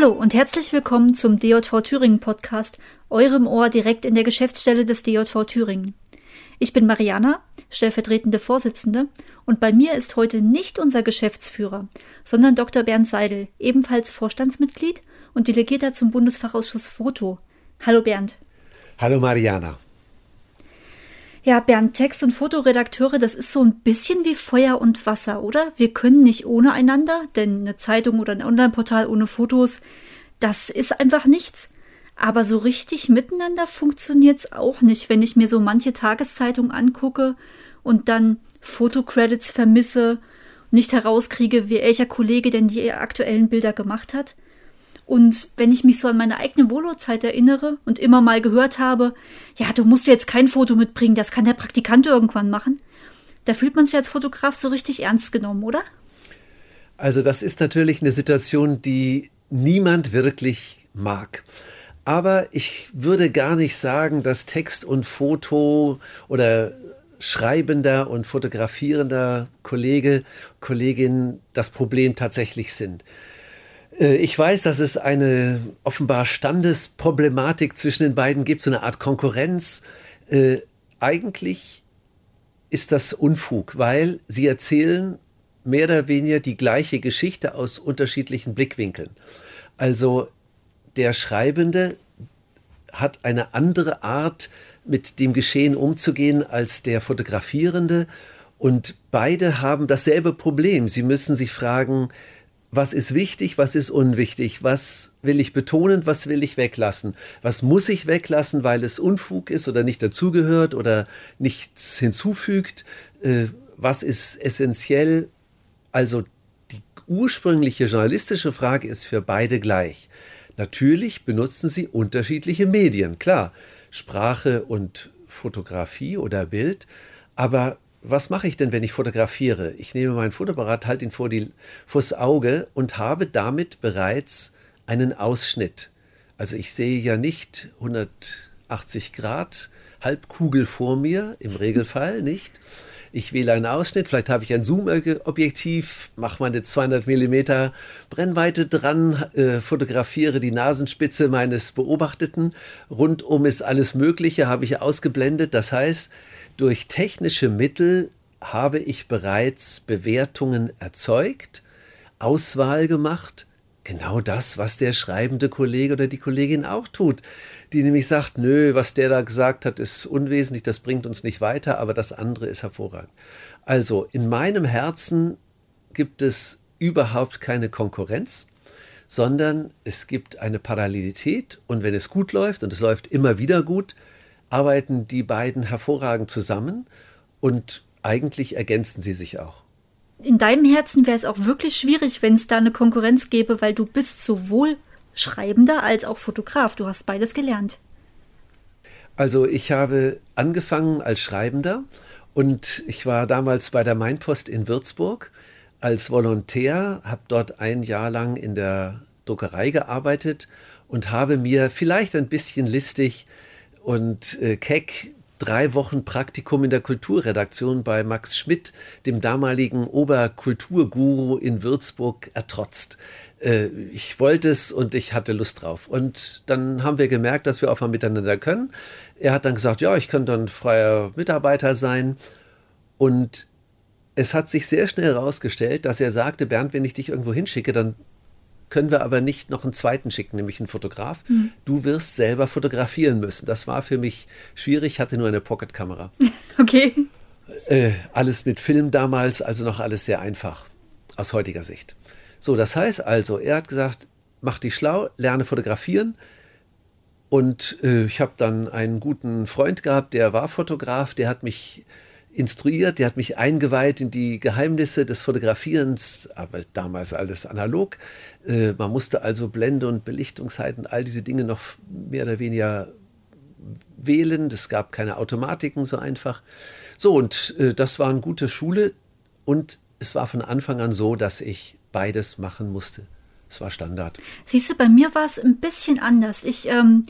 Hallo und herzlich willkommen zum DJV Thüringen Podcast, eurem Ohr direkt in der Geschäftsstelle des DJV Thüringen. Ich bin Mariana, stellvertretende Vorsitzende, und bei mir ist heute nicht unser Geschäftsführer, sondern Dr. Bernd Seidel, ebenfalls Vorstandsmitglied und Delegierter zum Bundesfachausschuss Foto. Hallo Bernd. Hallo Mariana. Ja, Bernd, Text- und Fotoredakteure, das ist so ein bisschen wie Feuer und Wasser, oder? Wir können nicht ohne einander, denn eine Zeitung oder ein Online-Portal ohne Fotos, das ist einfach nichts. Aber so richtig miteinander funktioniert's auch nicht, wenn ich mir so manche Tageszeitung angucke und dann Fotocredits vermisse, nicht herauskriege, welcher Kollege denn die aktuellen Bilder gemacht hat. Und wenn ich mich so an meine eigene Volo-Zeit erinnere und immer mal gehört habe, ja, du musst jetzt kein Foto mitbringen, das kann der Praktikant irgendwann machen, da fühlt man sich als Fotograf so richtig ernst genommen, oder? Also das ist natürlich eine Situation, die niemand wirklich mag. Aber ich würde gar nicht sagen, dass Text und Foto oder schreibender und fotografierender Kollege, Kollegin das Problem tatsächlich sind. Äh, ich weiß, dass es eine offenbar Standesproblematik zwischen den beiden gibt, so eine Art Konkurrenz. Äh, eigentlich ist das Unfug, weil sie erzählen mehr oder weniger die gleiche Geschichte aus unterschiedlichen Blickwinkeln. Also der Schreibende hat eine andere Art, mit dem Geschehen umzugehen als der Fotografierende. Und beide haben dasselbe Problem. Sie müssen sich fragen, was ist wichtig, was ist unwichtig, was will ich betonen, was will ich weglassen, was muss ich weglassen, weil es Unfug ist oder nicht dazugehört oder nichts hinzufügt, äh, was ist essentiell. Also die ursprüngliche journalistische Frage ist für beide gleich. Natürlich benutzen sie unterschiedliche Medien, klar, Sprache und Fotografie oder Bild, aber was mache ich denn, wenn ich fotografiere? Ich nehme mein Fotoapparat, halte ihn vor die, vors Auge und habe damit bereits einen Ausschnitt. Also ich sehe ja nicht 180 Grad Halbkugel vor mir, im Regelfall nicht. Ich wähle einen Ausschnitt, vielleicht habe ich ein Zoom-Objektiv, mache meine 200 mm Brennweite dran, äh, fotografiere die Nasenspitze meines Beobachteten. Rundum ist alles Mögliche, habe ich ausgeblendet. Das heißt, durch technische Mittel habe ich bereits Bewertungen erzeugt, Auswahl gemacht, genau das, was der schreibende Kollege oder die Kollegin auch tut, die nämlich sagt, nö, was der da gesagt hat, ist unwesentlich, das bringt uns nicht weiter, aber das andere ist hervorragend. Also in meinem Herzen gibt es überhaupt keine Konkurrenz, sondern es gibt eine Parallelität und wenn es gut läuft und es läuft immer wieder gut, arbeiten die beiden hervorragend zusammen und eigentlich ergänzen sie sich auch. In deinem Herzen wäre es auch wirklich schwierig, wenn es da eine Konkurrenz gäbe, weil du bist sowohl Schreibender als auch Fotograf. Du hast beides gelernt. Also ich habe angefangen als Schreibender und ich war damals bei der Mainpost in Würzburg als Volontär, habe dort ein Jahr lang in der Druckerei gearbeitet und habe mir vielleicht ein bisschen listig und äh, Keck drei Wochen Praktikum in der Kulturredaktion bei Max Schmidt, dem damaligen Oberkulturguru in Würzburg, ertrotzt. Äh, ich wollte es und ich hatte Lust drauf. Und dann haben wir gemerkt, dass wir auch mal miteinander können. Er hat dann gesagt, ja, ich kann dann freier Mitarbeiter sein. Und es hat sich sehr schnell herausgestellt, dass er sagte, Bernd, wenn ich dich irgendwo hinschicke, dann können wir aber nicht noch einen zweiten schicken, nämlich einen Fotograf. Mhm. Du wirst selber fotografieren müssen. Das war für mich schwierig, ich hatte nur eine Pocketkamera. Okay. Äh, alles mit Film damals, also noch alles sehr einfach aus heutiger Sicht. So, das heißt also, er hat gesagt, mach dich schlau, lerne fotografieren. Und äh, ich habe dann einen guten Freund gehabt, der war Fotograf, der hat mich instruiert, der hat mich eingeweiht in die Geheimnisse des Fotografierens, aber damals alles analog. Äh, man musste also Blende und Belichtungszeiten, all diese Dinge noch mehr oder weniger wählen. Es gab keine Automatiken so einfach. So, und äh, das war eine gute Schule und es war von Anfang an so, dass ich beides machen musste. Es war Standard. Siehst du, bei mir war es ein bisschen anders. Ich, ähm,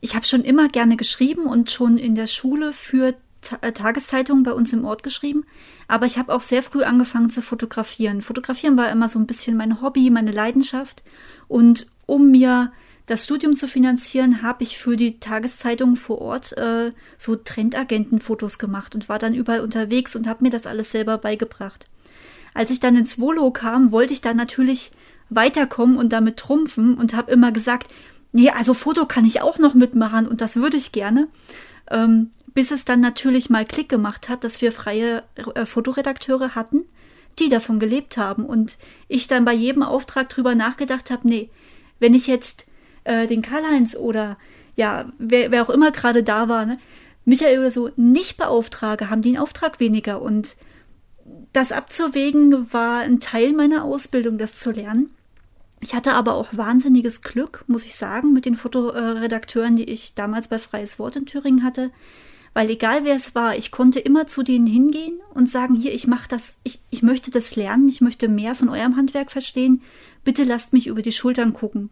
ich habe schon immer gerne geschrieben und schon in der Schule für Tageszeitungen bei uns im Ort geschrieben, aber ich habe auch sehr früh angefangen zu fotografieren. Fotografieren war immer so ein bisschen mein Hobby, meine Leidenschaft. Und um mir das Studium zu finanzieren, habe ich für die Tageszeitung vor Ort äh, so Trendagentenfotos gemacht und war dann überall unterwegs und habe mir das alles selber beigebracht. Als ich dann ins Volo kam, wollte ich da natürlich weiterkommen und damit trumpfen und habe immer gesagt, nee, also Foto kann ich auch noch mitmachen und das würde ich gerne. Ähm, bis es dann natürlich mal Klick gemacht hat, dass wir freie äh, Fotoredakteure hatten, die davon gelebt haben und ich dann bei jedem Auftrag drüber nachgedacht habe, nee, wenn ich jetzt äh, den Karl-Heinz oder ja, wer, wer auch immer gerade da war, ne, Michael oder so nicht beauftrage, haben die einen Auftrag weniger und das abzuwägen war ein Teil meiner Ausbildung, das zu lernen. Ich hatte aber auch wahnsinniges Glück, muss ich sagen, mit den Fotoredakteuren, die ich damals bei Freies Wort in Thüringen hatte. Weil egal wer es war, ich konnte immer zu denen hingehen und sagen, hier, ich mache das, ich, ich möchte das lernen, ich möchte mehr von eurem Handwerk verstehen. Bitte lasst mich über die Schultern gucken.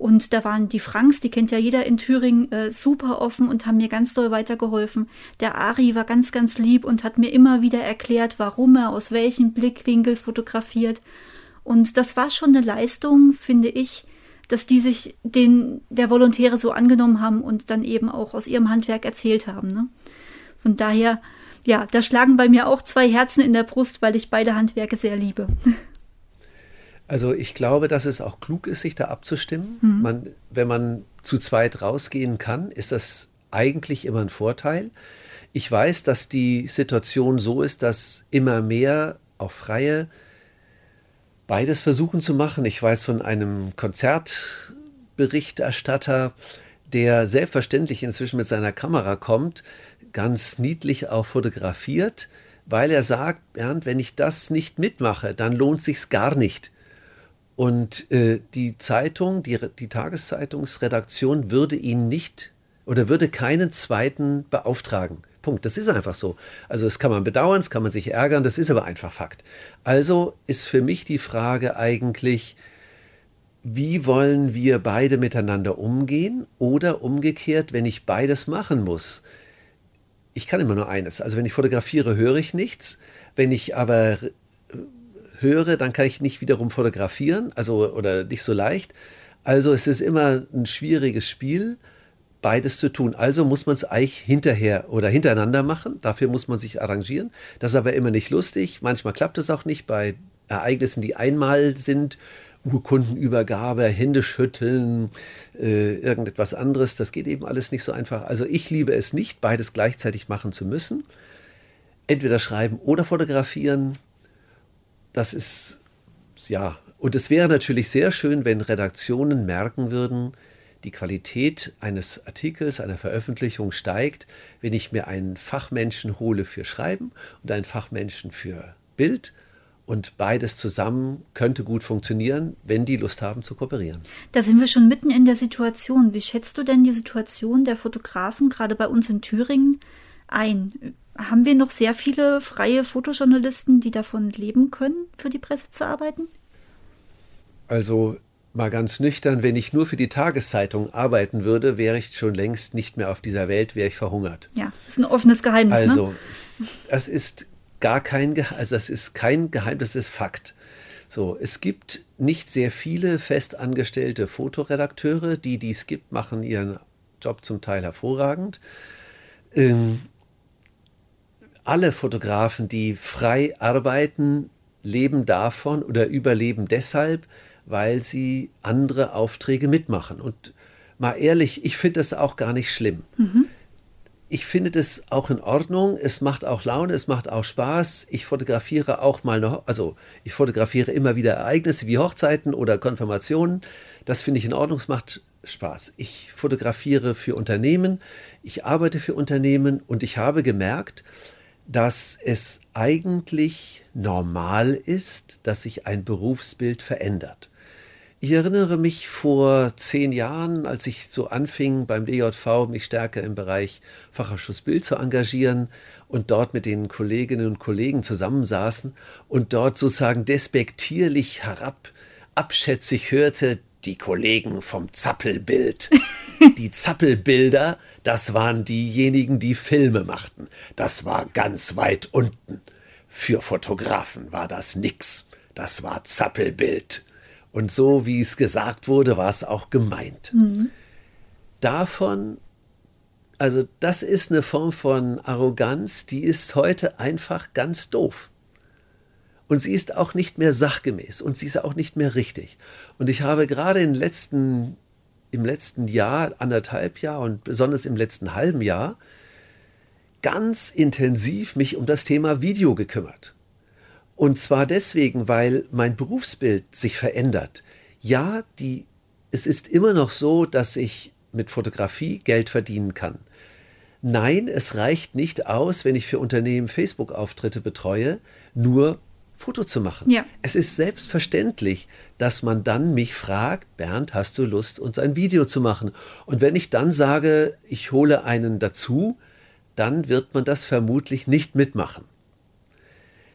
Und da waren die Franks, die kennt ja jeder in Thüringen, äh, super offen und haben mir ganz doll weitergeholfen. Der Ari war ganz, ganz lieb und hat mir immer wieder erklärt, warum er aus welchem Blickwinkel fotografiert. Und das war schon eine Leistung, finde ich, dass die sich den der Volontäre so angenommen haben und dann eben auch aus ihrem Handwerk erzählt haben. Ne? Von daher, ja, da schlagen bei mir auch zwei Herzen in der Brust, weil ich beide Handwerke sehr liebe. Also ich glaube, dass es auch klug ist, sich da abzustimmen. Mhm. Man, wenn man zu zweit rausgehen kann, ist das eigentlich immer ein Vorteil. Ich weiß, dass die Situation so ist, dass immer mehr auch freie beides versuchen zu machen. Ich weiß von einem Konzertberichterstatter, der selbstverständlich inzwischen mit seiner Kamera kommt, ganz niedlich auch fotografiert, weil er sagt, Bernd, wenn ich das nicht mitmache, dann lohnt sich's gar nicht. Und äh, die Zeitung, die, die Tageszeitungsredaktion würde ihn nicht oder würde keinen zweiten beauftragen. Punkt. Das ist einfach so. Also das kann man bedauern, das kann man sich ärgern, das ist aber einfach Fakt. Also ist für mich die Frage eigentlich, wie wollen wir beide miteinander umgehen oder umgekehrt, wenn ich beides machen muss. Ich kann immer nur eines. Also wenn ich fotografiere, höre ich nichts. Wenn ich aber äh, höre, dann kann ich nicht wiederum fotografieren, also oder nicht so leicht. Also es ist immer ein schwieriges Spiel beides zu tun. Also muss man es eigentlich hinterher oder hintereinander machen. Dafür muss man sich arrangieren. Das ist aber immer nicht lustig. Manchmal klappt es auch nicht bei Ereignissen, die einmal sind. Urkundenübergabe, Hände schütteln, äh, irgendetwas anderes. Das geht eben alles nicht so einfach. Also ich liebe es nicht, beides gleichzeitig machen zu müssen. Entweder schreiben oder fotografieren. Das ist, ja, und es wäre natürlich sehr schön, wenn Redaktionen merken würden, die Qualität eines Artikels, einer Veröffentlichung steigt, wenn ich mir einen Fachmenschen hole für Schreiben und einen Fachmenschen für Bild. Und beides zusammen könnte gut funktionieren, wenn die Lust haben zu kooperieren. Da sind wir schon mitten in der Situation. Wie schätzt du denn die Situation der Fotografen gerade bei uns in Thüringen ein? Haben wir noch sehr viele freie Fotojournalisten, die davon leben können, für die Presse zu arbeiten? Also Mal ganz nüchtern, wenn ich nur für die Tageszeitung arbeiten würde, wäre ich schon längst nicht mehr auf dieser Welt, wäre ich verhungert. Ja, das ist ein offenes Geheimnis. Ne? Also, ne? es ist gar kein Geheimnis, also das ist kein Geheimnis, das ist Fakt. So, es gibt nicht sehr viele festangestellte Fotoredakteure, die, die es gibt, machen ihren Job zum Teil hervorragend. Ähm, alle Fotografen, die frei arbeiten, leben davon oder überleben deshalb, weil sie andere Aufträge mitmachen. Und mal ehrlich, ich finde das auch gar nicht schlimm. Mhm. Ich finde das auch in Ordnung. Es macht auch Laune, es macht auch Spaß. Ich fotografiere auch mal noch, also ich fotografiere immer wieder Ereignisse wie Hochzeiten oder Konfirmationen. Das finde ich in Ordnung, es macht Spaß. Ich fotografiere für Unternehmen, ich arbeite für Unternehmen und ich habe gemerkt, dass es eigentlich normal ist, dass sich ein Berufsbild verändert. Ich erinnere mich vor zehn Jahren, als ich so anfing beim DJV, mich stärker im Bereich Fachausschuss Bild zu engagieren und dort mit den Kolleginnen und Kollegen zusammensaßen und dort sozusagen despektierlich herab, abschätzig hörte, die Kollegen vom Zappelbild. Die Zappelbilder, das waren diejenigen, die Filme machten. Das war ganz weit unten. Für Fotografen war das nix. Das war Zappelbild. Und so wie es gesagt wurde, war es auch gemeint. Mhm. Davon, also das ist eine Form von Arroganz, die ist heute einfach ganz doof. Und sie ist auch nicht mehr sachgemäß und sie ist auch nicht mehr richtig. Und ich habe gerade im letzten, im letzten Jahr, anderthalb Jahr und besonders im letzten halben Jahr ganz intensiv mich um das Thema Video gekümmert. Und zwar deswegen, weil mein Berufsbild sich verändert. Ja, die, es ist immer noch so, dass ich mit Fotografie Geld verdienen kann. Nein, es reicht nicht aus, wenn ich für Unternehmen Facebook-Auftritte betreue, nur Foto zu machen. Ja. Es ist selbstverständlich, dass man dann mich fragt, Bernd, hast du Lust, uns ein Video zu machen? Und wenn ich dann sage, ich hole einen dazu, dann wird man das vermutlich nicht mitmachen.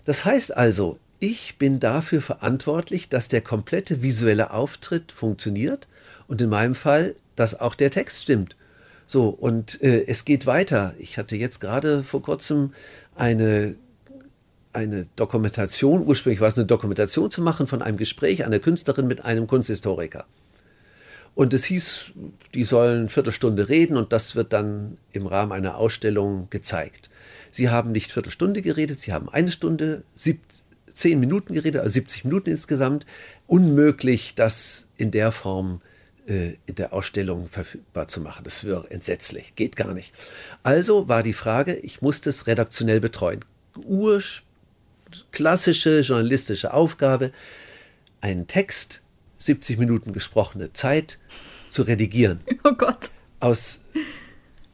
Das heißt also, ich bin dafür verantwortlich, dass der komplette visuelle Auftritt funktioniert und in meinem Fall, dass auch der Text stimmt. So, und äh, es geht weiter. Ich hatte jetzt gerade vor kurzem eine, eine Dokumentation, ursprünglich war es eine Dokumentation zu machen von einem Gespräch einer Künstlerin mit einem Kunsthistoriker. Und es hieß, die sollen eine Viertelstunde reden und das wird dann im Rahmen einer Ausstellung gezeigt. Sie haben nicht Viertelstunde geredet, Sie haben eine Stunde, sieb, zehn Minuten geredet, also 70 Minuten insgesamt. Unmöglich, das in der Form äh, in der Ausstellung verfügbar zu machen. Das wäre entsetzlich, geht gar nicht. Also war die Frage, ich musste es redaktionell betreuen. Urklassische journalistische Aufgabe, einen Text 70 Minuten gesprochene Zeit zu redigieren. Oh Gott. Aus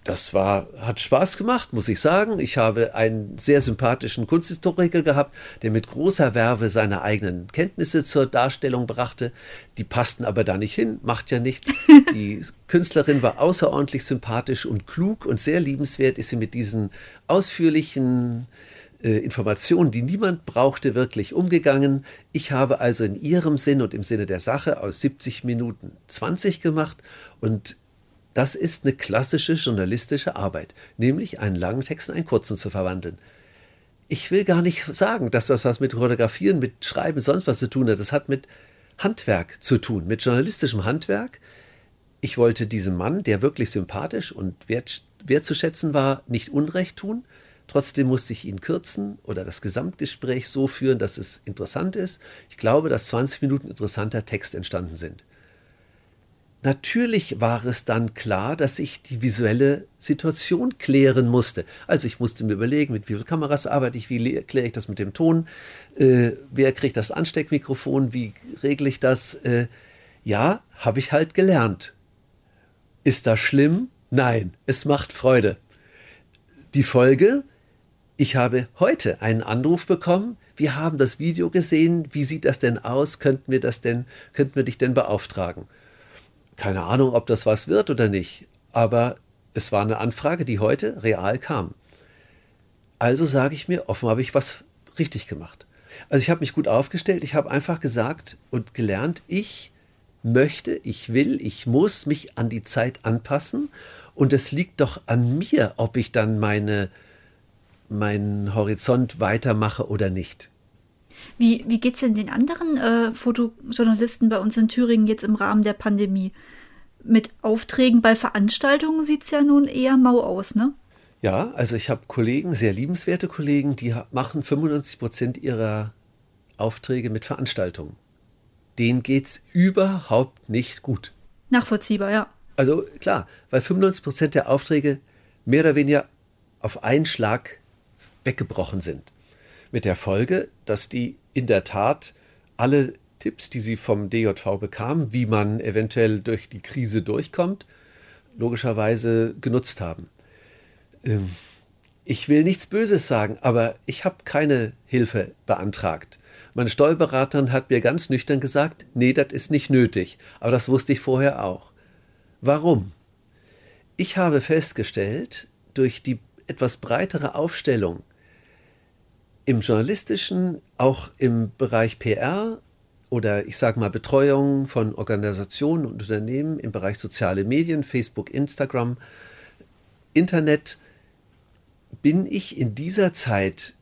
das war, hat Spaß gemacht, muss ich sagen. Ich habe einen sehr sympathischen Kunsthistoriker gehabt, der mit großer Werbe seine eigenen Kenntnisse zur Darstellung brachte. Die passten aber da nicht hin, macht ja nichts. Die Künstlerin war außerordentlich sympathisch und klug und sehr liebenswert ist sie mit diesen ausführlichen äh, Informationen, die niemand brauchte, wirklich umgegangen. Ich habe also in ihrem Sinn und im Sinne der Sache aus 70 Minuten 20 gemacht und das ist eine klassische journalistische Arbeit, nämlich einen langen Text in einen kurzen zu verwandeln. Ich will gar nicht sagen, dass das was mit Fotografieren, mit Schreiben, sonst was zu tun hat. Das hat mit Handwerk zu tun, mit journalistischem Handwerk. Ich wollte diesem Mann, der wirklich sympathisch und wert, wertzuschätzen war, nicht Unrecht tun. Trotzdem musste ich ihn kürzen oder das Gesamtgespräch so führen, dass es interessant ist. Ich glaube, dass 20 Minuten interessanter Text entstanden sind. Natürlich war es dann klar, dass ich die visuelle Situation klären musste. Also ich musste mir überlegen, mit wie vielen Kameras arbeite ich, wie kläre ich das mit dem Ton, äh, wer kriegt das Ansteckmikrofon, wie regle ich das. Äh, ja, habe ich halt gelernt. Ist das schlimm? Nein, es macht Freude. Die Folge, ich habe heute einen Anruf bekommen, wir haben das Video gesehen, wie sieht das denn aus, könnten wir das denn, könnten wir dich denn beauftragen? Keine Ahnung, ob das was wird oder nicht, aber es war eine Anfrage, die heute real kam. Also sage ich mir, offen habe ich was richtig gemacht. Also ich habe mich gut aufgestellt, ich habe einfach gesagt und gelernt, ich möchte, ich will, ich muss mich an die Zeit anpassen und es liegt doch an mir, ob ich dann meine, meinen Horizont weitermache oder nicht. Wie, wie geht es denn den anderen äh, Fotojournalisten bei uns in Thüringen jetzt im Rahmen der Pandemie? Mit Aufträgen bei Veranstaltungen sieht es ja nun eher mau aus, ne? Ja, also ich habe Kollegen, sehr liebenswerte Kollegen, die machen 95 Prozent ihrer Aufträge mit Veranstaltungen. Denen geht es überhaupt nicht gut. Nachvollziehbar, ja. Also klar, weil 95 Prozent der Aufträge mehr oder weniger auf einen Schlag weggebrochen sind. Mit der Folge, dass die in der Tat alle Tipps, die sie vom DJV bekamen, wie man eventuell durch die Krise durchkommt, logischerweise genutzt haben. Ähm, ich will nichts Böses sagen, aber ich habe keine Hilfe beantragt. Meine Steuerberaterin hat mir ganz nüchtern gesagt, nee, das ist nicht nötig. Aber das wusste ich vorher auch. Warum? Ich habe festgestellt, durch die etwas breitere Aufstellung im journalistischen, auch im Bereich PR oder ich sage mal Betreuung von Organisationen und Unternehmen im Bereich soziale Medien, Facebook, Instagram, Internet, bin ich in dieser Zeit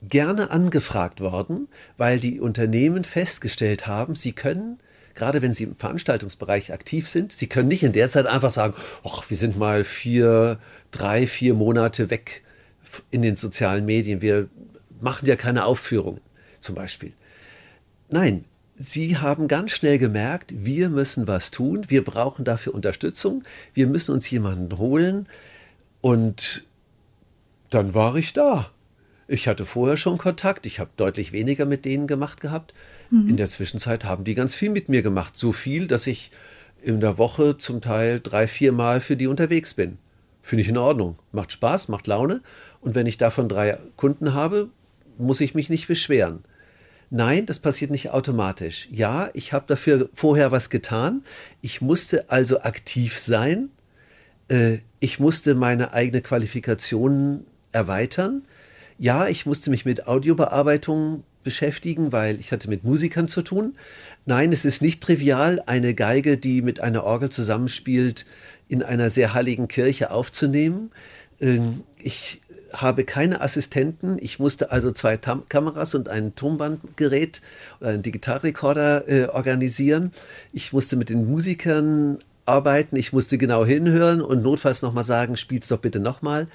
gerne angefragt worden, weil die Unternehmen festgestellt haben, sie können, gerade wenn sie im Veranstaltungsbereich aktiv sind, sie können nicht in der Zeit einfach sagen, ach, wir sind mal vier, drei, vier Monate weg in den sozialen Medien, wir machen ja keine Aufführungen zum Beispiel. Nein, Sie haben ganz schnell gemerkt, wir müssen was tun, wir brauchen dafür Unterstützung, wir müssen uns jemanden holen und dann war ich da. Ich hatte vorher schon Kontakt, ich habe deutlich weniger mit denen gemacht gehabt. Mhm. In der Zwischenzeit haben die ganz viel mit mir gemacht, so viel, dass ich in der Woche zum Teil drei, vier Mal für die unterwegs bin. Finde ich in Ordnung, macht Spaß, macht Laune und wenn ich davon drei Kunden habe, muss ich mich nicht beschweren. Nein, das passiert nicht automatisch. Ja, ich habe dafür vorher was getan. Ich musste also aktiv sein. Äh, ich musste meine eigene Qualifikation erweitern. Ja, ich musste mich mit Audiobearbeitung beschäftigen, weil ich hatte mit Musikern zu tun. Nein, es ist nicht trivial, eine Geige, die mit einer Orgel zusammenspielt, in einer sehr heiligen Kirche aufzunehmen. Ähm, ich habe keine Assistenten. Ich musste also zwei Tam Kameras und ein Tonbandgerät oder einen Digitalrekorder äh, organisieren. Ich musste mit den Musikern arbeiten. Ich musste genau hinhören und notfalls nochmal sagen, spiel's doch bitte nochmal.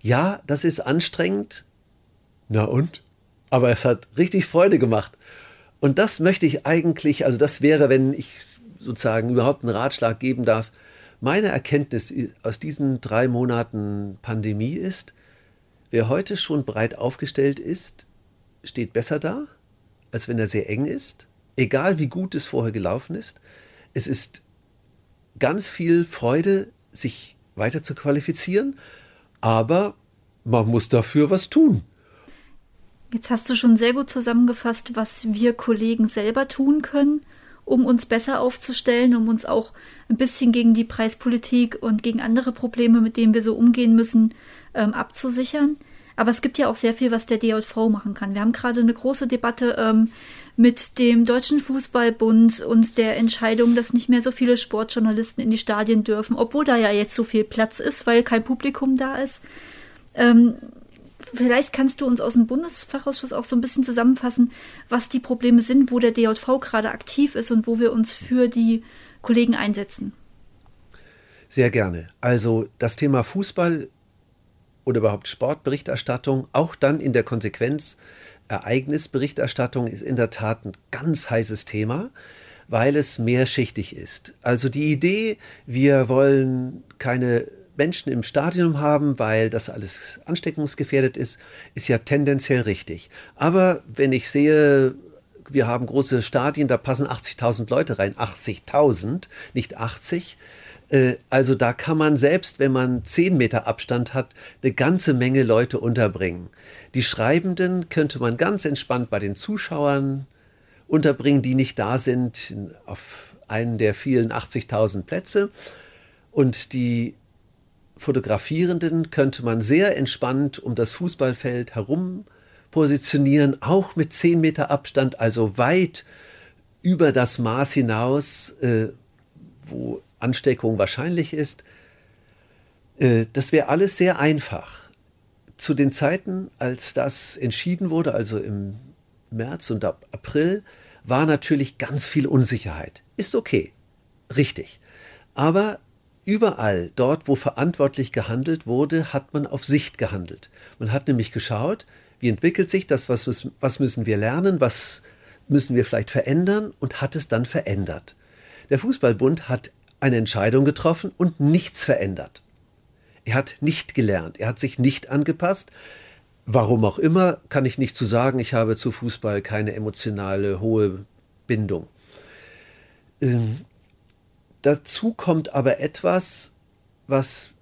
Ja, das ist anstrengend. Na und? Aber es hat richtig Freude gemacht. Und das möchte ich eigentlich, also das wäre, wenn ich sozusagen überhaupt einen Ratschlag geben darf, meine Erkenntnis aus diesen drei Monaten Pandemie ist, Wer heute schon breit aufgestellt ist, steht besser da, als wenn er sehr eng ist, egal wie gut es vorher gelaufen ist. Es ist ganz viel Freude, sich weiter zu qualifizieren, aber man muss dafür was tun. Jetzt hast du schon sehr gut zusammengefasst, was wir Kollegen selber tun können, um uns besser aufzustellen, um uns auch ein bisschen gegen die Preispolitik und gegen andere Probleme, mit denen wir so umgehen müssen, ähm, abzusichern. Aber es gibt ja auch sehr viel, was der DJV machen kann. Wir haben gerade eine große Debatte ähm, mit dem Deutschen Fußballbund und der Entscheidung, dass nicht mehr so viele Sportjournalisten in die Stadien dürfen, obwohl da ja jetzt so viel Platz ist, weil kein Publikum da ist. Ähm, vielleicht kannst du uns aus dem Bundesfachausschuss auch so ein bisschen zusammenfassen, was die Probleme sind, wo der DJV gerade aktiv ist und wo wir uns für die Kollegen einsetzen. Sehr gerne. Also das Thema Fußball oder überhaupt Sportberichterstattung, auch dann in der Konsequenz Ereignisberichterstattung ist in der Tat ein ganz heißes Thema, weil es mehrschichtig ist. Also die Idee, wir wollen keine Menschen im Stadion haben, weil das alles ansteckungsgefährdet ist, ist ja tendenziell richtig. Aber wenn ich sehe, wir haben große Stadien, da passen 80.000 Leute rein, 80.000, nicht 80, äh, also da kann man selbst, wenn man 10 Meter Abstand hat, eine ganze Menge Leute unterbringen. Die Schreibenden könnte man ganz entspannt bei den Zuschauern unterbringen, die nicht da sind, auf einen der vielen 80.000 Plätze. Und die Fotografierenden könnte man sehr entspannt um das Fußballfeld herum positionieren, auch mit 10 Meter Abstand, also weit über das Maß hinaus, äh, wo Ansteckung wahrscheinlich ist. Äh, das wäre alles sehr einfach. Zu den Zeiten, als das entschieden wurde, also im März und April, war natürlich ganz viel Unsicherheit. Ist okay, richtig. Aber überall dort, wo verantwortlich gehandelt wurde, hat man auf Sicht gehandelt. Man hat nämlich geschaut, wie entwickelt sich das, was, was müssen wir lernen, was müssen wir vielleicht verändern und hat es dann verändert. Der Fußballbund hat eine Entscheidung getroffen und nichts verändert. Er hat nicht gelernt, er hat sich nicht angepasst. Warum auch immer, kann ich nicht zu sagen. Ich habe zu Fußball keine emotionale hohe Bindung. Ähm, dazu kommt aber etwas, was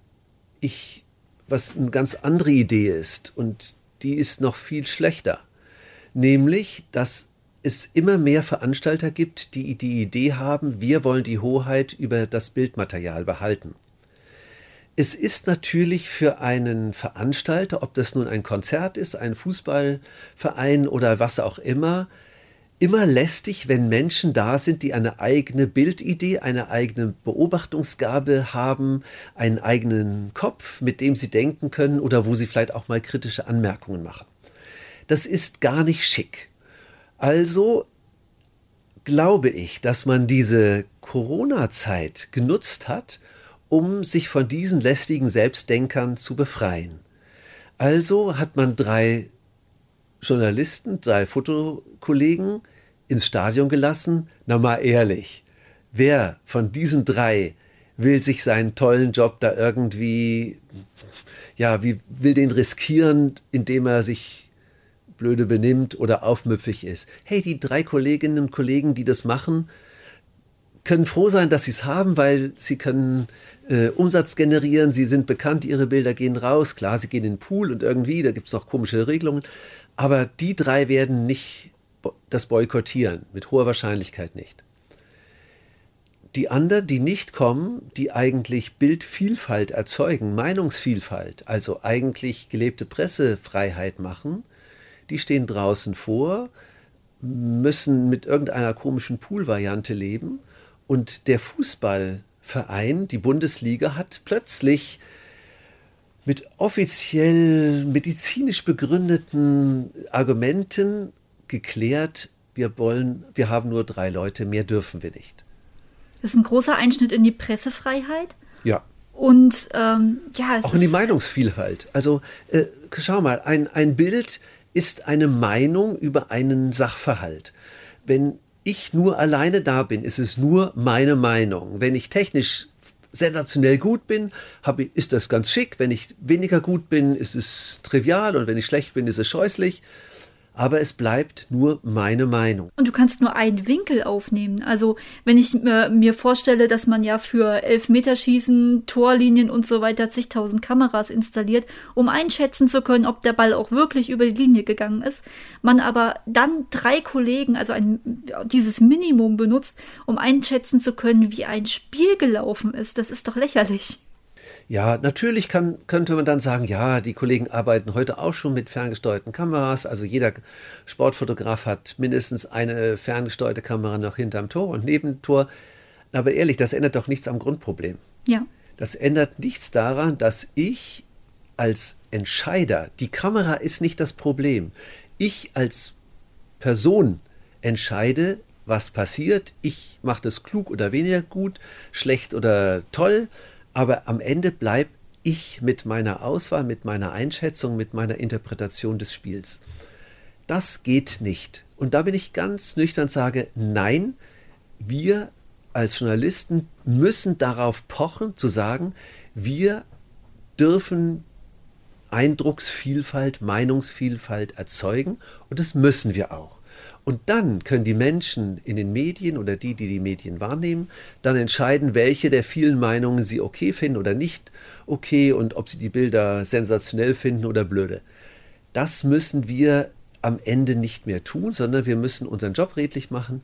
ich, was eine ganz andere Idee ist und die ist noch viel schlechter. Nämlich, dass es immer mehr Veranstalter gibt, die die Idee haben, wir wollen die Hoheit über das Bildmaterial behalten. Es ist natürlich für einen Veranstalter, ob das nun ein Konzert ist, ein Fußballverein oder was auch immer, immer lästig, wenn Menschen da sind, die eine eigene Bildidee, eine eigene Beobachtungsgabe haben, einen eigenen Kopf, mit dem sie denken können oder wo sie vielleicht auch mal kritische Anmerkungen machen. Das ist gar nicht schick. Also glaube ich, dass man diese Corona-Zeit genutzt hat, um sich von diesen lästigen Selbstdenkern zu befreien. Also hat man drei Journalisten, drei Fotokollegen ins Stadion gelassen. Na mal ehrlich, wer von diesen drei will sich seinen tollen Job da irgendwie, ja, wie will den riskieren, indem er sich blöde benimmt oder aufmüpfig ist? Hey, die drei Kolleginnen und Kollegen, die das machen, können froh sein, dass sie es haben, weil sie können äh, Umsatz generieren, sie sind bekannt, ihre Bilder gehen raus. Klar, sie gehen in den Pool und irgendwie, da gibt es auch komische Regelungen. Aber die drei werden nicht das boykottieren, mit hoher Wahrscheinlichkeit nicht. Die anderen, die nicht kommen, die eigentlich Bildvielfalt erzeugen, Meinungsvielfalt, also eigentlich gelebte Pressefreiheit machen, die stehen draußen vor, müssen mit irgendeiner komischen Pool-Variante leben und der Fußballverein, die Bundesliga, hat plötzlich mit offiziell medizinisch begründeten Argumenten geklärt, wir wollen, wir haben nur drei Leute, mehr dürfen wir nicht. Das ist ein großer Einschnitt in die Pressefreiheit. Ja. Und ähm, ja, auch in die Meinungsvielfalt. Also äh, schau mal, ein, ein Bild ist eine Meinung über einen Sachverhalt. Wenn ich nur alleine da bin, ist es nur meine Meinung. Wenn ich technisch sensationell gut bin, habe, ist das ganz schick. Wenn ich weniger gut bin, ist es trivial und wenn ich schlecht bin, ist es scheußlich aber es bleibt nur meine Meinung. Und du kannst nur einen Winkel aufnehmen. Also wenn ich äh, mir vorstelle, dass man ja für Elfmeterschießen, Torlinien und so weiter zigtausend Kameras installiert, um einschätzen zu können, ob der Ball auch wirklich über die Linie gegangen ist, man aber dann drei Kollegen, also ein, dieses Minimum benutzt, um einschätzen zu können, wie ein Spiel gelaufen ist, das ist doch lächerlich. Ja, natürlich kann, könnte man dann sagen, ja, die Kollegen arbeiten heute auch schon mit ferngesteuerten Kameras. Also jeder Sportfotograf hat mindestens eine ferngesteuerte Kamera noch hinterm Tor und neben dem Tor. Aber ehrlich, das ändert doch nichts am Grundproblem. Ja. Das ändert nichts daran, dass ich als Entscheider, die Kamera ist nicht das Problem. Ich als Person entscheide, was passiert. Ich mache das klug oder weniger gut, schlecht oder toll aber am Ende bleibe ich mit meiner Auswahl, mit meiner Einschätzung, mit meiner Interpretation des Spiels. Das geht nicht. Und da bin ich ganz nüchtern und sage, nein, wir als Journalisten müssen darauf pochen, zu sagen, wir dürfen Eindrucksvielfalt, Meinungsvielfalt erzeugen und das müssen wir auch. Und dann können die Menschen in den Medien oder die, die die Medien wahrnehmen, dann entscheiden, welche der vielen Meinungen sie okay finden oder nicht okay und ob sie die Bilder sensationell finden oder blöde. Das müssen wir am Ende nicht mehr tun, sondern wir müssen unseren Job redlich machen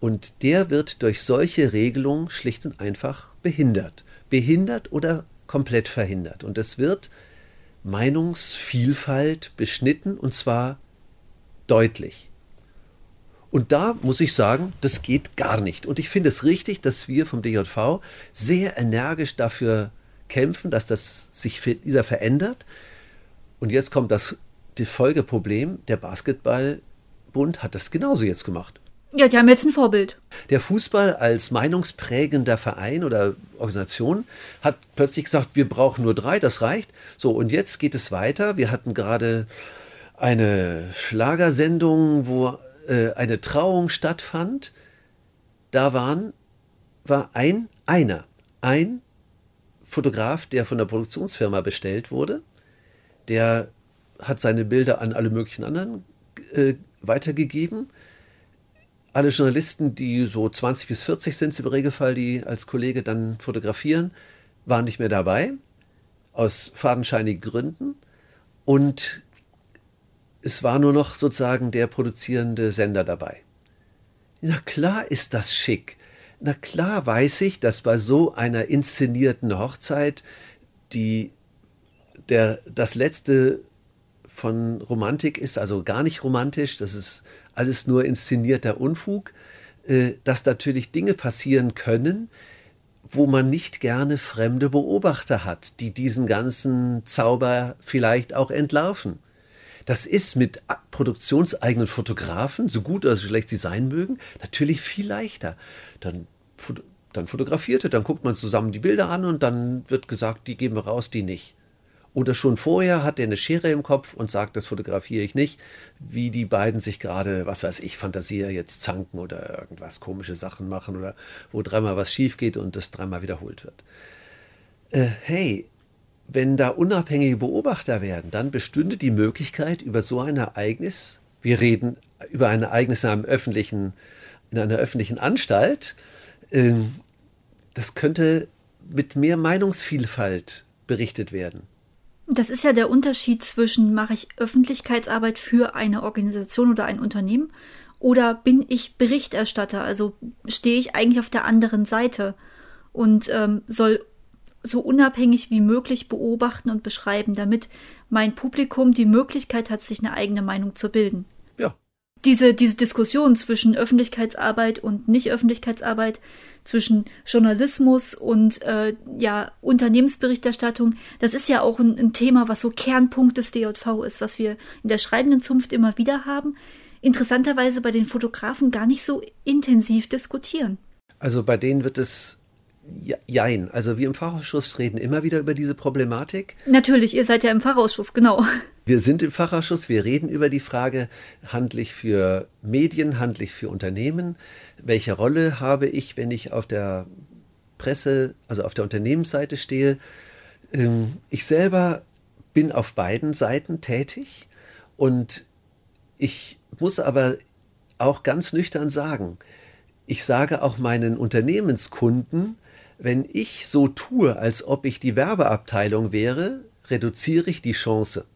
und der wird durch solche Regelungen schlicht und einfach behindert. Behindert oder komplett verhindert. Und es wird Meinungsvielfalt beschnitten und zwar deutlich. Und da muss ich sagen, das geht gar nicht. Und ich finde es richtig, dass wir vom DJV sehr energisch dafür kämpfen, dass das sich wieder verändert. Und jetzt kommt das die Folgeproblem, der Basketballbund hat das genauso jetzt gemacht. Ja, die haben jetzt ein Vorbild. Der Fußball als meinungsprägender Verein oder Organisation hat plötzlich gesagt, wir brauchen nur drei, das reicht. So, und jetzt geht es weiter. Wir hatten gerade eine Schlagersendung, wo äh, eine Trauung stattfand, da waren, war ein, einer, ein Fotograf, der von der Produktionsfirma bestellt wurde, der hat seine Bilder an alle möglichen anderen äh, weitergegeben. Alle Journalisten, die so 20 bis 40 sind im Regelfall, die als Kollege dann fotografieren, waren nicht mehr dabei, aus fadenscheinigen Gründen. Und es war nur noch sozusagen der produzierende Sender dabei. Na klar ist das schick. Na klar weiß ich, dass bei so einer inszenierten Hochzeit die, der, das letzte von Romantik ist, also gar nicht romantisch, das ist alles nur inszenierter Unfug, äh, dass natürlich Dinge passieren können, wo man nicht gerne fremde Beobachter hat, die diesen ganzen Zauber vielleicht auch entlarven. Das ist mit produktionseigenen Fotografen, so gut oder so schlecht sie sein mögen, natürlich viel leichter. Dann, dann fotografiert er, dann guckt man zusammen die Bilder an und dann wird gesagt, die geben wir raus, die nicht. Oder schon vorher hat er eine Schere im Kopf und sagt, das fotografiere ich nicht, wie die beiden sich gerade, was weiß ich, Fantasie jetzt zanken oder irgendwas komische Sachen machen oder wo dreimal was schief geht und das dreimal wiederholt wird. Äh, hey, wenn da unabhängige Beobachter werden, dann bestünde die Möglichkeit, über so ein Ereignis, wir reden über ein Ereignis in, einem öffentlichen, in einer öffentlichen Anstalt, äh, das könnte mit mehr Meinungsvielfalt berichtet werden. Das ist ja der Unterschied zwischen mache ich Öffentlichkeitsarbeit für eine Organisation oder ein Unternehmen oder bin ich Berichterstatter, also stehe ich eigentlich auf der anderen Seite und ähm, soll so unabhängig wie möglich beobachten und beschreiben, damit mein Publikum die Möglichkeit hat, sich eine eigene Meinung zu bilden. Ja. Diese, diese Diskussion zwischen Öffentlichkeitsarbeit und Nicht-Öffentlichkeitsarbeit, zwischen Journalismus und äh, ja, Unternehmensberichterstattung, das ist ja auch ein, ein Thema, was so Kernpunkt des DJV ist, was wir in der schreibenden Zunft immer wieder haben. Interessanterweise bei den Fotografen gar nicht so intensiv diskutieren. Also bei denen wird es Jein. Also wir im Fachausschuss reden immer wieder über diese Problematik. Natürlich, ihr seid ja im Fachausschuss, genau. Wir sind im Fachausschuss, wir reden über die Frage, handlich für Medien, handlich für Unternehmen. Welche Rolle habe ich, wenn ich auf der Presse, also auf der Unternehmensseite stehe? Ähm, ich selber bin auf beiden Seiten tätig und ich muss aber auch ganz nüchtern sagen, ich sage auch meinen Unternehmenskunden, wenn ich so tue, als ob ich die Werbeabteilung wäre, reduziere ich die Chance,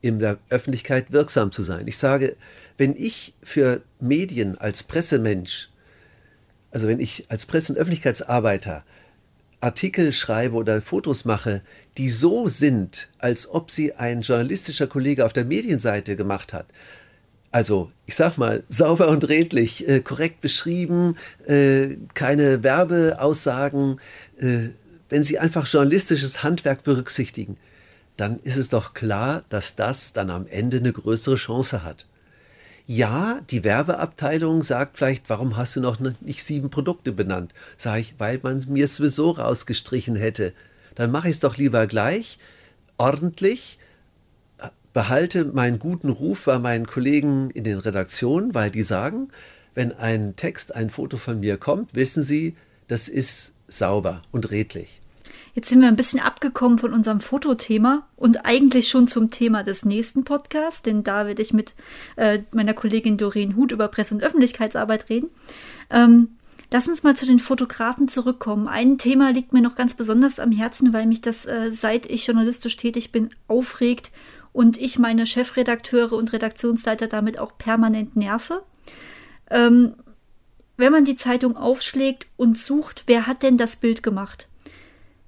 in der Öffentlichkeit wirksam zu sein. Ich sage, wenn ich für Medien als Pressemensch, also wenn ich als Presse- und Öffentlichkeitsarbeiter Artikel schreibe oder Fotos mache, die so sind, als ob sie ein journalistischer Kollege auf der Medienseite gemacht hat, also, ich sag mal, sauber und redlich, äh, korrekt beschrieben, äh, keine Werbeaussagen. Äh, wenn Sie einfach journalistisches Handwerk berücksichtigen, dann ist es doch klar, dass das dann am Ende eine größere Chance hat. Ja, die Werbeabteilung sagt vielleicht, warum hast du noch nicht sieben Produkte benannt? Sag ich, weil man mir sowieso rausgestrichen hätte. Dann mache ich es doch lieber gleich, ordentlich, behalte meinen guten Ruf bei meinen Kollegen in den Redaktionen, weil die sagen, wenn ein Text, ein Foto von mir kommt, wissen sie, das ist sauber und redlich. Jetzt sind wir ein bisschen abgekommen von unserem Fotothema und eigentlich schon zum Thema des nächsten Podcasts, denn da werde ich mit äh, meiner Kollegin Doreen Huth über Presse- und Öffentlichkeitsarbeit reden. Ähm, lass uns mal zu den Fotografen zurückkommen. Ein Thema liegt mir noch ganz besonders am Herzen, weil mich das, äh, seit ich journalistisch tätig bin, aufregt und ich meine Chefredakteure und Redaktionsleiter damit auch permanent nerve. Ähm, wenn man die Zeitung aufschlägt und sucht, wer hat denn das Bild gemacht?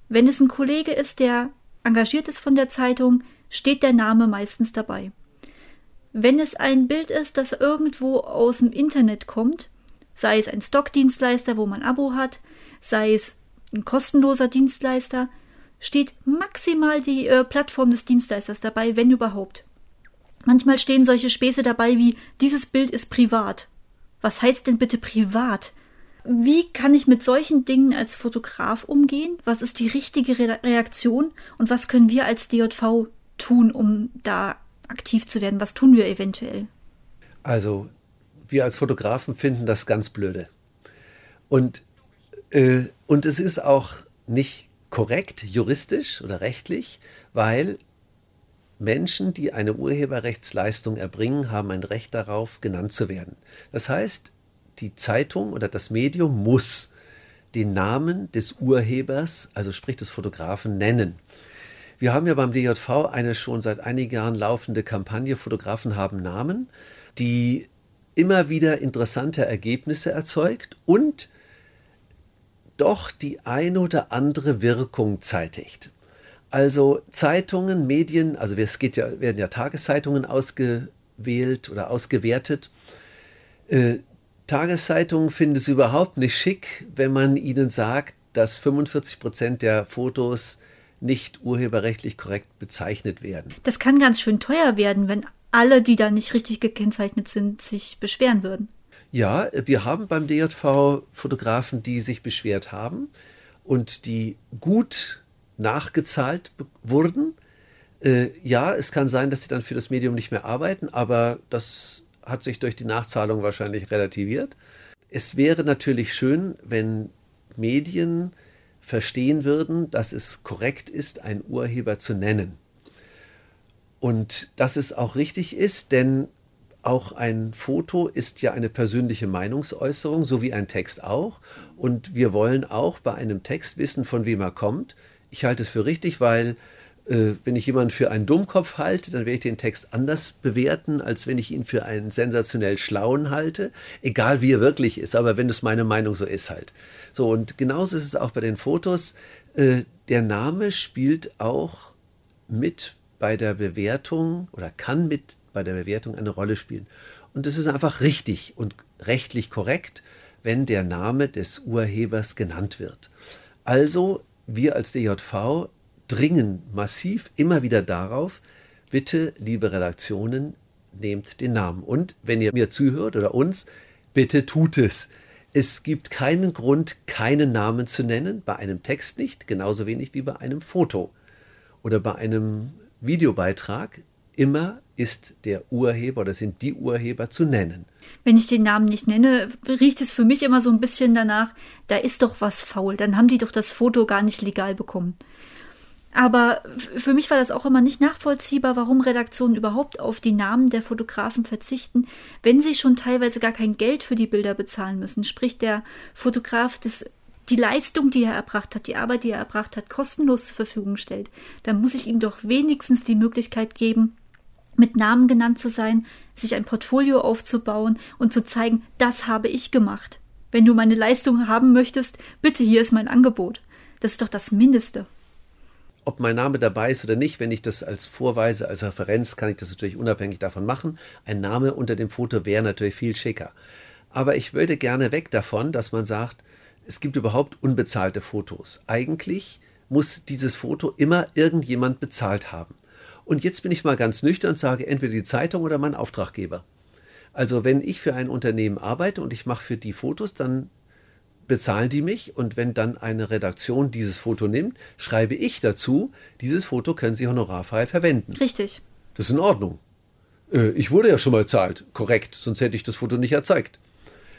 Wenn es ein Kollege ist, der engagiert ist von der Zeitung, steht der Name meistens dabei. Wenn es ein Bild ist, das irgendwo aus dem Internet kommt, sei es ein Stockdienstleister, wo man Abo hat, sei es ein kostenloser Dienstleister, steht maximal die äh, Plattform des Dienstleisters dabei, wenn überhaupt. Manchmal stehen solche Späße dabei wie dieses Bild ist privat. Was heißt denn bitte privat? Wie kann ich mit solchen Dingen als Fotograf umgehen? Was ist die richtige Re Reaktion? Und was können wir als DJV tun, um da aktiv zu werden? Was tun wir eventuell? Also, wir als Fotografen finden das ganz blöde. Und, äh, und es ist auch nicht korrekt juristisch oder rechtlich, weil Menschen, die eine Urheberrechtsleistung erbringen, haben ein Recht darauf, genannt zu werden. Das heißt, die Zeitung oder das Medium muss den Namen des Urhebers, also sprich des Fotografen, nennen. Wir haben ja beim DJV eine schon seit einigen Jahren laufende Kampagne Fotografen haben Namen, die immer wieder interessante Ergebnisse erzeugt und doch die ein oder andere Wirkung zeitigt. Also Zeitungen, Medien, also es geht ja, werden ja Tageszeitungen ausgewählt oder ausgewertet. Äh, Tageszeitungen finden es überhaupt nicht schick, wenn man ihnen sagt, dass 45 Prozent der Fotos nicht urheberrechtlich korrekt bezeichnet werden. Das kann ganz schön teuer werden, wenn alle, die da nicht richtig gekennzeichnet sind, sich beschweren würden. Ja, wir haben beim DJV Fotografen, die sich beschwert haben und die gut nachgezahlt wurden. Äh, ja, es kann sein, dass sie dann für das Medium nicht mehr arbeiten, aber das hat sich durch die Nachzahlung wahrscheinlich relativiert. Es wäre natürlich schön, wenn Medien verstehen würden, dass es korrekt ist, einen Urheber zu nennen. Und dass es auch richtig ist, denn auch ein Foto ist ja eine persönliche Meinungsäußerung, so wie ein Text auch. Und wir wollen auch bei einem Text wissen, von wem er kommt. Ich halte es für richtig, weil äh, wenn ich jemanden für einen Dummkopf halte, dann werde ich den Text anders bewerten, als wenn ich ihn für einen sensationell schlauen halte, egal wie er wirklich ist, aber wenn es meine Meinung so ist halt. So, und genauso ist es auch bei den Fotos. Äh, der Name spielt auch mit bei der Bewertung oder kann mit bei der Bewertung eine Rolle spielen. Und es ist einfach richtig und rechtlich korrekt, wenn der Name des Urhebers genannt wird. Also wir als DJV dringen massiv immer wieder darauf, bitte, liebe Redaktionen, nehmt den Namen. Und wenn ihr mir zuhört oder uns, bitte tut es. Es gibt keinen Grund, keinen Namen zu nennen, bei einem Text nicht, genauso wenig wie bei einem Foto oder bei einem Videobeitrag. Immer ist der Urheber oder sind die Urheber zu nennen. Wenn ich den Namen nicht nenne, riecht es für mich immer so ein bisschen danach, da ist doch was faul, dann haben die doch das Foto gar nicht legal bekommen. Aber für mich war das auch immer nicht nachvollziehbar, warum Redaktionen überhaupt auf die Namen der Fotografen verzichten, wenn sie schon teilweise gar kein Geld für die Bilder bezahlen müssen. Sprich, der Fotograf das, die Leistung, die er erbracht hat, die Arbeit, die er erbracht hat, kostenlos zur Verfügung stellt. Dann muss ich ihm doch wenigstens die Möglichkeit geben, mit Namen genannt zu sein, sich ein Portfolio aufzubauen und zu zeigen, das habe ich gemacht. Wenn du meine Leistung haben möchtest, bitte hier ist mein Angebot. Das ist doch das Mindeste ob mein Name dabei ist oder nicht, wenn ich das als Vorweise, als Referenz, kann ich das natürlich unabhängig davon machen. Ein Name unter dem Foto wäre natürlich viel schicker. Aber ich würde gerne weg davon, dass man sagt, es gibt überhaupt unbezahlte Fotos. Eigentlich muss dieses Foto immer irgendjemand bezahlt haben. Und jetzt bin ich mal ganz nüchtern und sage entweder die Zeitung oder mein Auftraggeber. Also wenn ich für ein Unternehmen arbeite und ich mache für die Fotos, dann bezahlen die mich und wenn dann eine Redaktion dieses Foto nimmt, schreibe ich dazu, dieses Foto können Sie honorarfrei verwenden. Richtig. Das ist in Ordnung. Äh, ich wurde ja schon mal zahlt, korrekt, sonst hätte ich das Foto nicht erzeugt.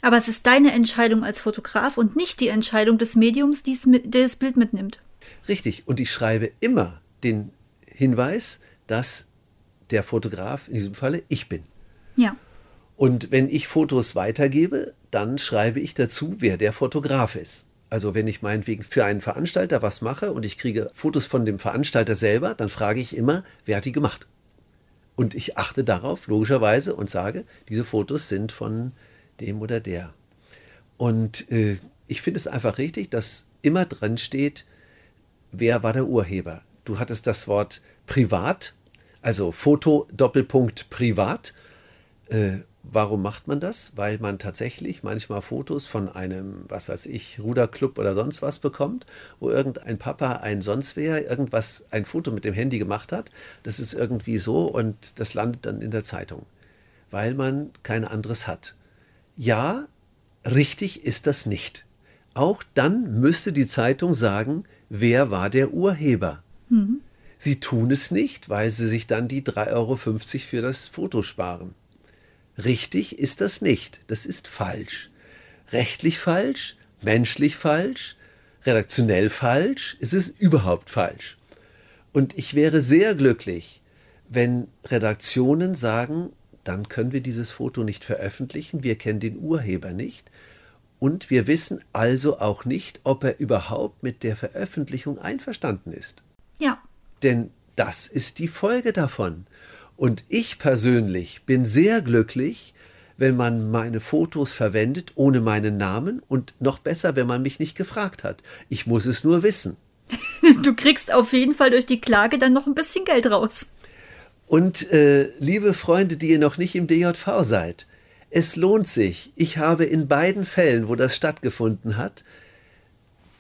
Aber es ist deine Entscheidung als Fotograf und nicht die Entscheidung des Mediums, die das Bild mitnimmt. Richtig, und ich schreibe immer den Hinweis, dass der Fotograf, in diesem Falle ich bin. Ja. Und wenn ich Fotos weitergebe, dann schreibe ich dazu, wer der Fotograf ist. Also wenn ich meinetwegen für einen Veranstalter was mache und ich kriege Fotos von dem Veranstalter selber, dann frage ich immer, wer hat die gemacht? Und ich achte darauf, logischerweise, und sage, diese Fotos sind von dem oder der. Und äh, ich finde es einfach richtig, dass immer drin steht, wer war der Urheber. Du hattest das Wort privat, also Foto Doppelpunkt privat. Äh, Warum macht man das? Weil man tatsächlich manchmal Fotos von einem, was weiß ich, Ruderclub oder sonst was bekommt, wo irgendein Papa, ein sonst wer, irgendwas, ein Foto mit dem Handy gemacht hat. Das ist irgendwie so und das landet dann in der Zeitung, weil man kein anderes hat. Ja, richtig ist das nicht. Auch dann müsste die Zeitung sagen, wer war der Urheber. Mhm. Sie tun es nicht, weil sie sich dann die 3,50 Euro für das Foto sparen. Richtig ist das nicht. Das ist falsch. Rechtlich falsch, menschlich falsch, redaktionell falsch, es ist überhaupt falsch. Und ich wäre sehr glücklich, wenn Redaktionen sagen, dann können wir dieses Foto nicht veröffentlichen, wir kennen den Urheber nicht und wir wissen also auch nicht, ob er überhaupt mit der Veröffentlichung einverstanden ist. Ja. Denn das ist die Folge davon. Und ich persönlich bin sehr glücklich, wenn man meine Fotos verwendet ohne meinen Namen und noch besser, wenn man mich nicht gefragt hat. Ich muss es nur wissen. du kriegst auf jeden Fall durch die Klage dann noch ein bisschen Geld raus. Und äh, liebe Freunde, die ihr noch nicht im DJV seid, es lohnt sich. Ich habe in beiden Fällen, wo das stattgefunden hat,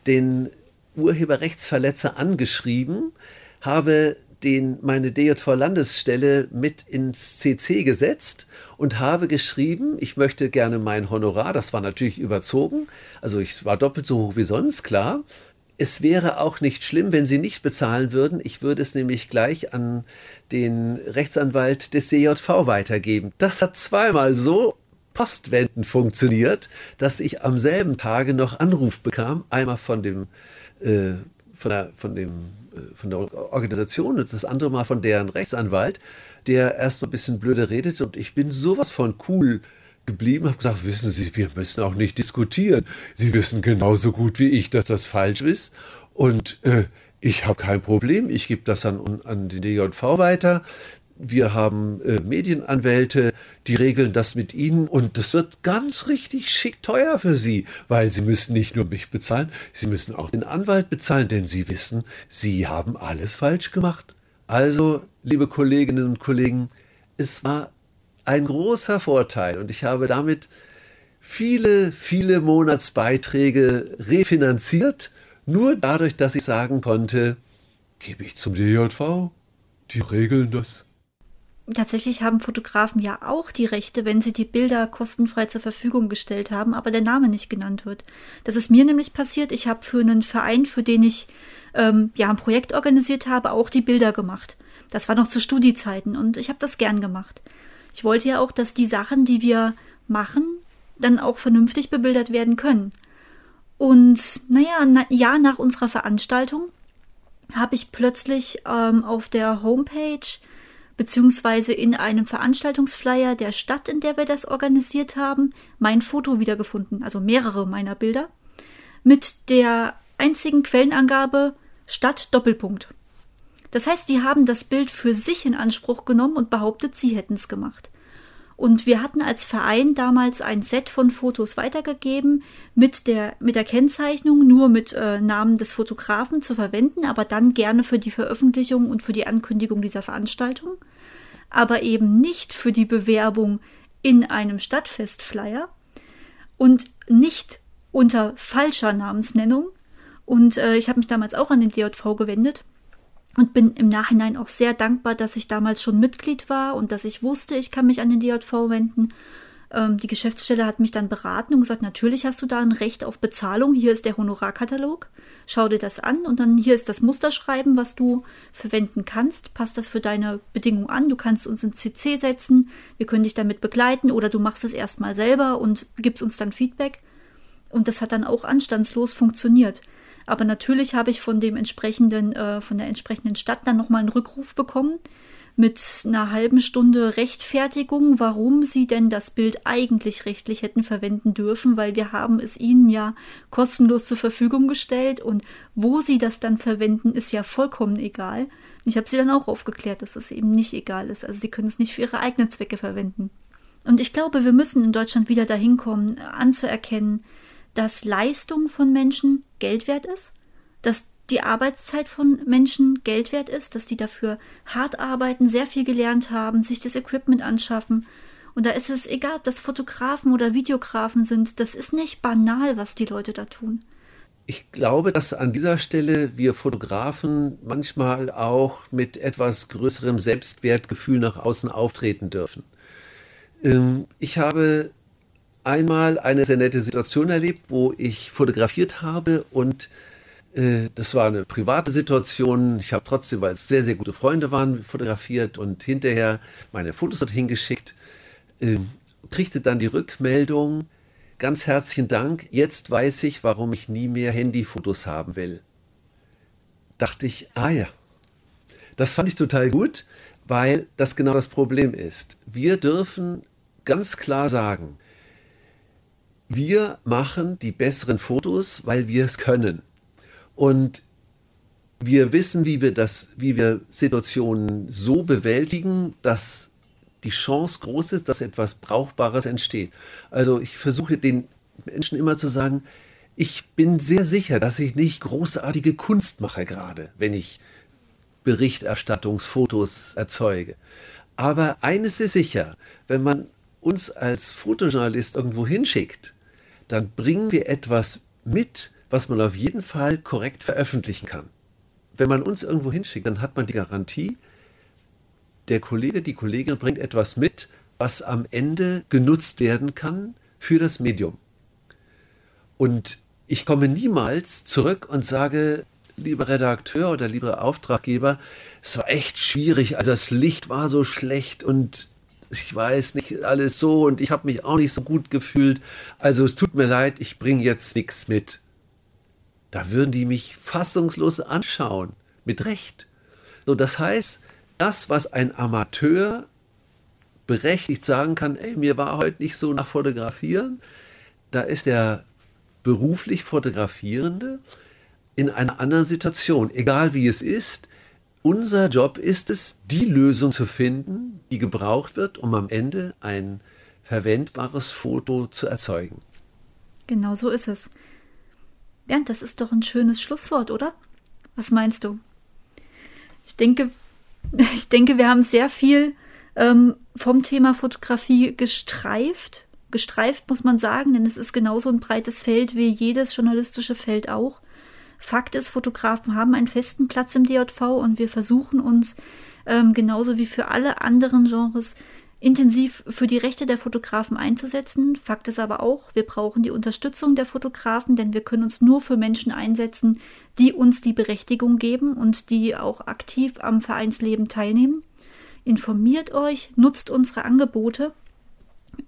den Urheberrechtsverletzer angeschrieben, habe den, meine DJV-Landesstelle mit ins CC gesetzt und habe geschrieben, ich möchte gerne mein Honorar, das war natürlich überzogen, also ich war doppelt so hoch wie sonst, klar. Es wäre auch nicht schlimm, wenn Sie nicht bezahlen würden. Ich würde es nämlich gleich an den Rechtsanwalt des DJV weitergeben. Das hat zweimal so postwendend funktioniert, dass ich am selben Tage noch Anruf bekam, einmal von dem, äh, von, der, von, dem äh, von der Organisation und das andere Mal von deren Rechtsanwalt, der erstmal ein bisschen blöde redet und ich bin sowas von cool geblieben, habe gesagt, wissen Sie, wir müssen auch nicht diskutieren. Sie wissen genauso gut wie ich, dass das falsch ist und äh, ich habe kein Problem, ich gebe das an, an den DJV weiter wir haben äh, Medienanwälte, die regeln das mit Ihnen und das wird ganz richtig schick teuer für Sie, weil Sie müssen nicht nur mich bezahlen, Sie müssen auch den Anwalt bezahlen, denn Sie wissen, Sie haben alles falsch gemacht. Also, liebe Kolleginnen und Kollegen, es war ein großer Vorteil und ich habe damit viele, viele Monatsbeiträge refinanziert, nur dadurch, dass ich sagen konnte, gebe ich zum DJV, die regeln das. Tatsächlich haben Fotografen ja auch die Rechte, wenn sie die Bilder kostenfrei zur Verfügung gestellt haben, aber der Name nicht genannt wird. Das ist mir nämlich passiert. Ich habe für einen Verein, für den ich ähm, ja ein Projekt organisiert habe, auch die Bilder gemacht. Das war noch zu Studiezeiten und ich habe das gern gemacht. Ich wollte ja auch, dass die Sachen, die wir machen, dann auch vernünftig bebildert werden können. Und naja, na, ja, nach unserer Veranstaltung habe ich plötzlich ähm, auf der Homepage beziehungsweise in einem Veranstaltungsflyer der Stadt, in der wir das organisiert haben, mein Foto wiedergefunden, also mehrere meiner Bilder, mit der einzigen Quellenangabe Stadt Doppelpunkt. Das heißt, die haben das Bild für sich in Anspruch genommen und behauptet, sie hätten es gemacht. Und wir hatten als Verein damals ein Set von Fotos weitergegeben mit der, mit der Kennzeichnung, nur mit äh, Namen des Fotografen zu verwenden, aber dann gerne für die Veröffentlichung und für die Ankündigung dieser Veranstaltung, aber eben nicht für die Bewerbung in einem Stadtfestflyer und nicht unter falscher Namensnennung. Und äh, ich habe mich damals auch an den DJV gewendet und bin im Nachhinein auch sehr dankbar, dass ich damals schon Mitglied war und dass ich wusste, ich kann mich an den DJV wenden. Ähm, die Geschäftsstelle hat mich dann beraten und gesagt, natürlich hast du da ein Recht auf Bezahlung. Hier ist der Honorarkatalog. Schau dir das an und dann hier ist das Musterschreiben, was du verwenden kannst. Passt das für deine Bedingungen an? Du kannst uns in CC setzen. Wir können dich damit begleiten oder du machst es erstmal selber und gibst uns dann Feedback. Und das hat dann auch anstandslos funktioniert. Aber natürlich habe ich von dem entsprechenden, äh, von der entsprechenden Stadt dann nochmal einen Rückruf bekommen mit einer halben Stunde Rechtfertigung, warum sie denn das Bild eigentlich rechtlich hätten verwenden dürfen, weil wir haben es ihnen ja kostenlos zur Verfügung gestellt und wo sie das dann verwenden, ist ja vollkommen egal. Ich habe sie dann auch aufgeklärt, dass es eben nicht egal ist. Also sie können es nicht für ihre eigenen Zwecke verwenden. Und ich glaube, wir müssen in Deutschland wieder dahin kommen, anzuerkennen, dass Leistung von Menschen Geld wert ist, dass die Arbeitszeit von Menschen Geld wert ist, dass die dafür hart arbeiten, sehr viel gelernt haben, sich das Equipment anschaffen. Und da ist es egal, ob das Fotografen oder Videografen sind, das ist nicht banal, was die Leute da tun. Ich glaube, dass an dieser Stelle wir Fotografen manchmal auch mit etwas größerem Selbstwertgefühl nach außen auftreten dürfen. Ähm, ich habe einmal eine sehr nette Situation erlebt, wo ich fotografiert habe und äh, das war eine private Situation. Ich habe trotzdem, weil es sehr, sehr gute Freunde waren, fotografiert und hinterher meine Fotos dorthin geschickt. Äh, kriegte dann die Rückmeldung, ganz herzlichen Dank, jetzt weiß ich, warum ich nie mehr Handyfotos haben will. Dachte ich, ah ja, das fand ich total gut, weil das genau das Problem ist. Wir dürfen ganz klar sagen, wir machen die besseren Fotos, weil wir es können. Und wir wissen, wie wir das, wie wir Situationen so bewältigen, dass die Chance groß ist, dass etwas Brauchbares entsteht. Also ich versuche den Menschen immer zu sagen, Ich bin sehr sicher, dass ich nicht großartige Kunst mache gerade, wenn ich Berichterstattungsfotos erzeuge. Aber eines ist sicher, wenn man uns als Fotojournalist irgendwo hinschickt, dann bringen wir etwas mit, was man auf jeden Fall korrekt veröffentlichen kann. Wenn man uns irgendwo hinschickt, dann hat man die Garantie, der Kollege, die Kollegin bringt etwas mit, was am Ende genutzt werden kann für das Medium. Und ich komme niemals zurück und sage, lieber Redakteur oder lieber Auftraggeber, es war echt schwierig, also das Licht war so schlecht und ich weiß nicht alles so und ich habe mich auch nicht so gut gefühlt. Also es tut mir leid, ich bringe jetzt nichts mit. Da würden die mich fassungslos anschauen, mit Recht. So, das heißt, das, was ein Amateur berechtigt sagen kann, ey, mir war heute nicht so nach Fotografieren, da ist der beruflich Fotografierende in einer anderen Situation, egal wie es ist. Unser Job ist es, die Lösung zu finden, die gebraucht wird, um am Ende ein verwendbares Foto zu erzeugen. Genau so ist es. Bernd, das ist doch ein schönes Schlusswort, oder? Was meinst du? Ich denke, ich denke, wir haben sehr viel ähm, vom Thema Fotografie gestreift. Gestreift muss man sagen, denn es ist genauso ein breites Feld wie jedes journalistische Feld auch. Fakt ist, Fotografen haben einen festen Platz im DJV und wir versuchen uns ähm, genauso wie für alle anderen Genres intensiv für die Rechte der Fotografen einzusetzen. Fakt ist aber auch, wir brauchen die Unterstützung der Fotografen, denn wir können uns nur für Menschen einsetzen, die uns die Berechtigung geben und die auch aktiv am Vereinsleben teilnehmen. Informiert euch, nutzt unsere Angebote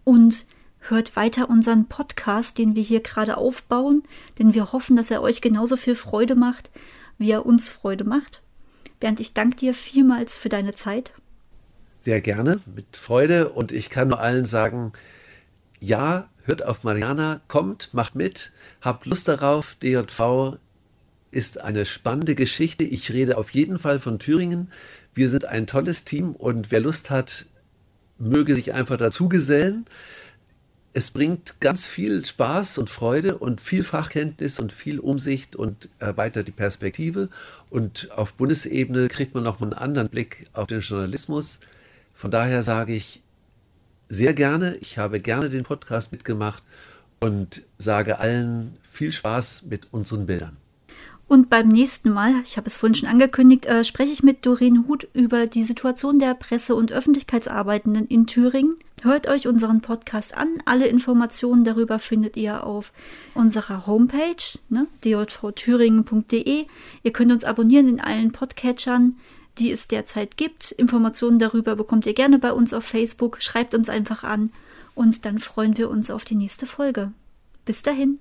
und hört weiter unseren Podcast, den wir hier gerade aufbauen, denn wir hoffen, dass er euch genauso viel Freude macht, wie er uns Freude macht. Bernd, ich danke dir vielmals für deine Zeit sehr gerne, mit Freude. Und ich kann nur allen sagen, ja, hört auf Mariana, kommt, macht mit, habt Lust darauf. DJV ist eine spannende Geschichte. Ich rede auf jeden Fall von Thüringen. Wir sind ein tolles Team und wer Lust hat, möge sich einfach dazugesellen. Es bringt ganz viel Spaß und Freude und viel Fachkenntnis und viel Umsicht und erweitert die Perspektive. Und auf Bundesebene kriegt man noch einen anderen Blick auf den Journalismus. Von daher sage ich sehr gerne, ich habe gerne den Podcast mitgemacht und sage allen viel Spaß mit unseren Bildern. Und beim nächsten Mal, ich habe es vorhin schon angekündigt, äh, spreche ich mit Doreen Huth über die Situation der Presse- und Öffentlichkeitsarbeitenden in Thüringen. Hört euch unseren Podcast an. Alle Informationen darüber findet ihr auf unserer Homepage, ne, djvthüringen.de. Ihr könnt uns abonnieren in allen Podcatchern die es derzeit gibt. Informationen darüber bekommt ihr gerne bei uns auf Facebook. Schreibt uns einfach an und dann freuen wir uns auf die nächste Folge. Bis dahin.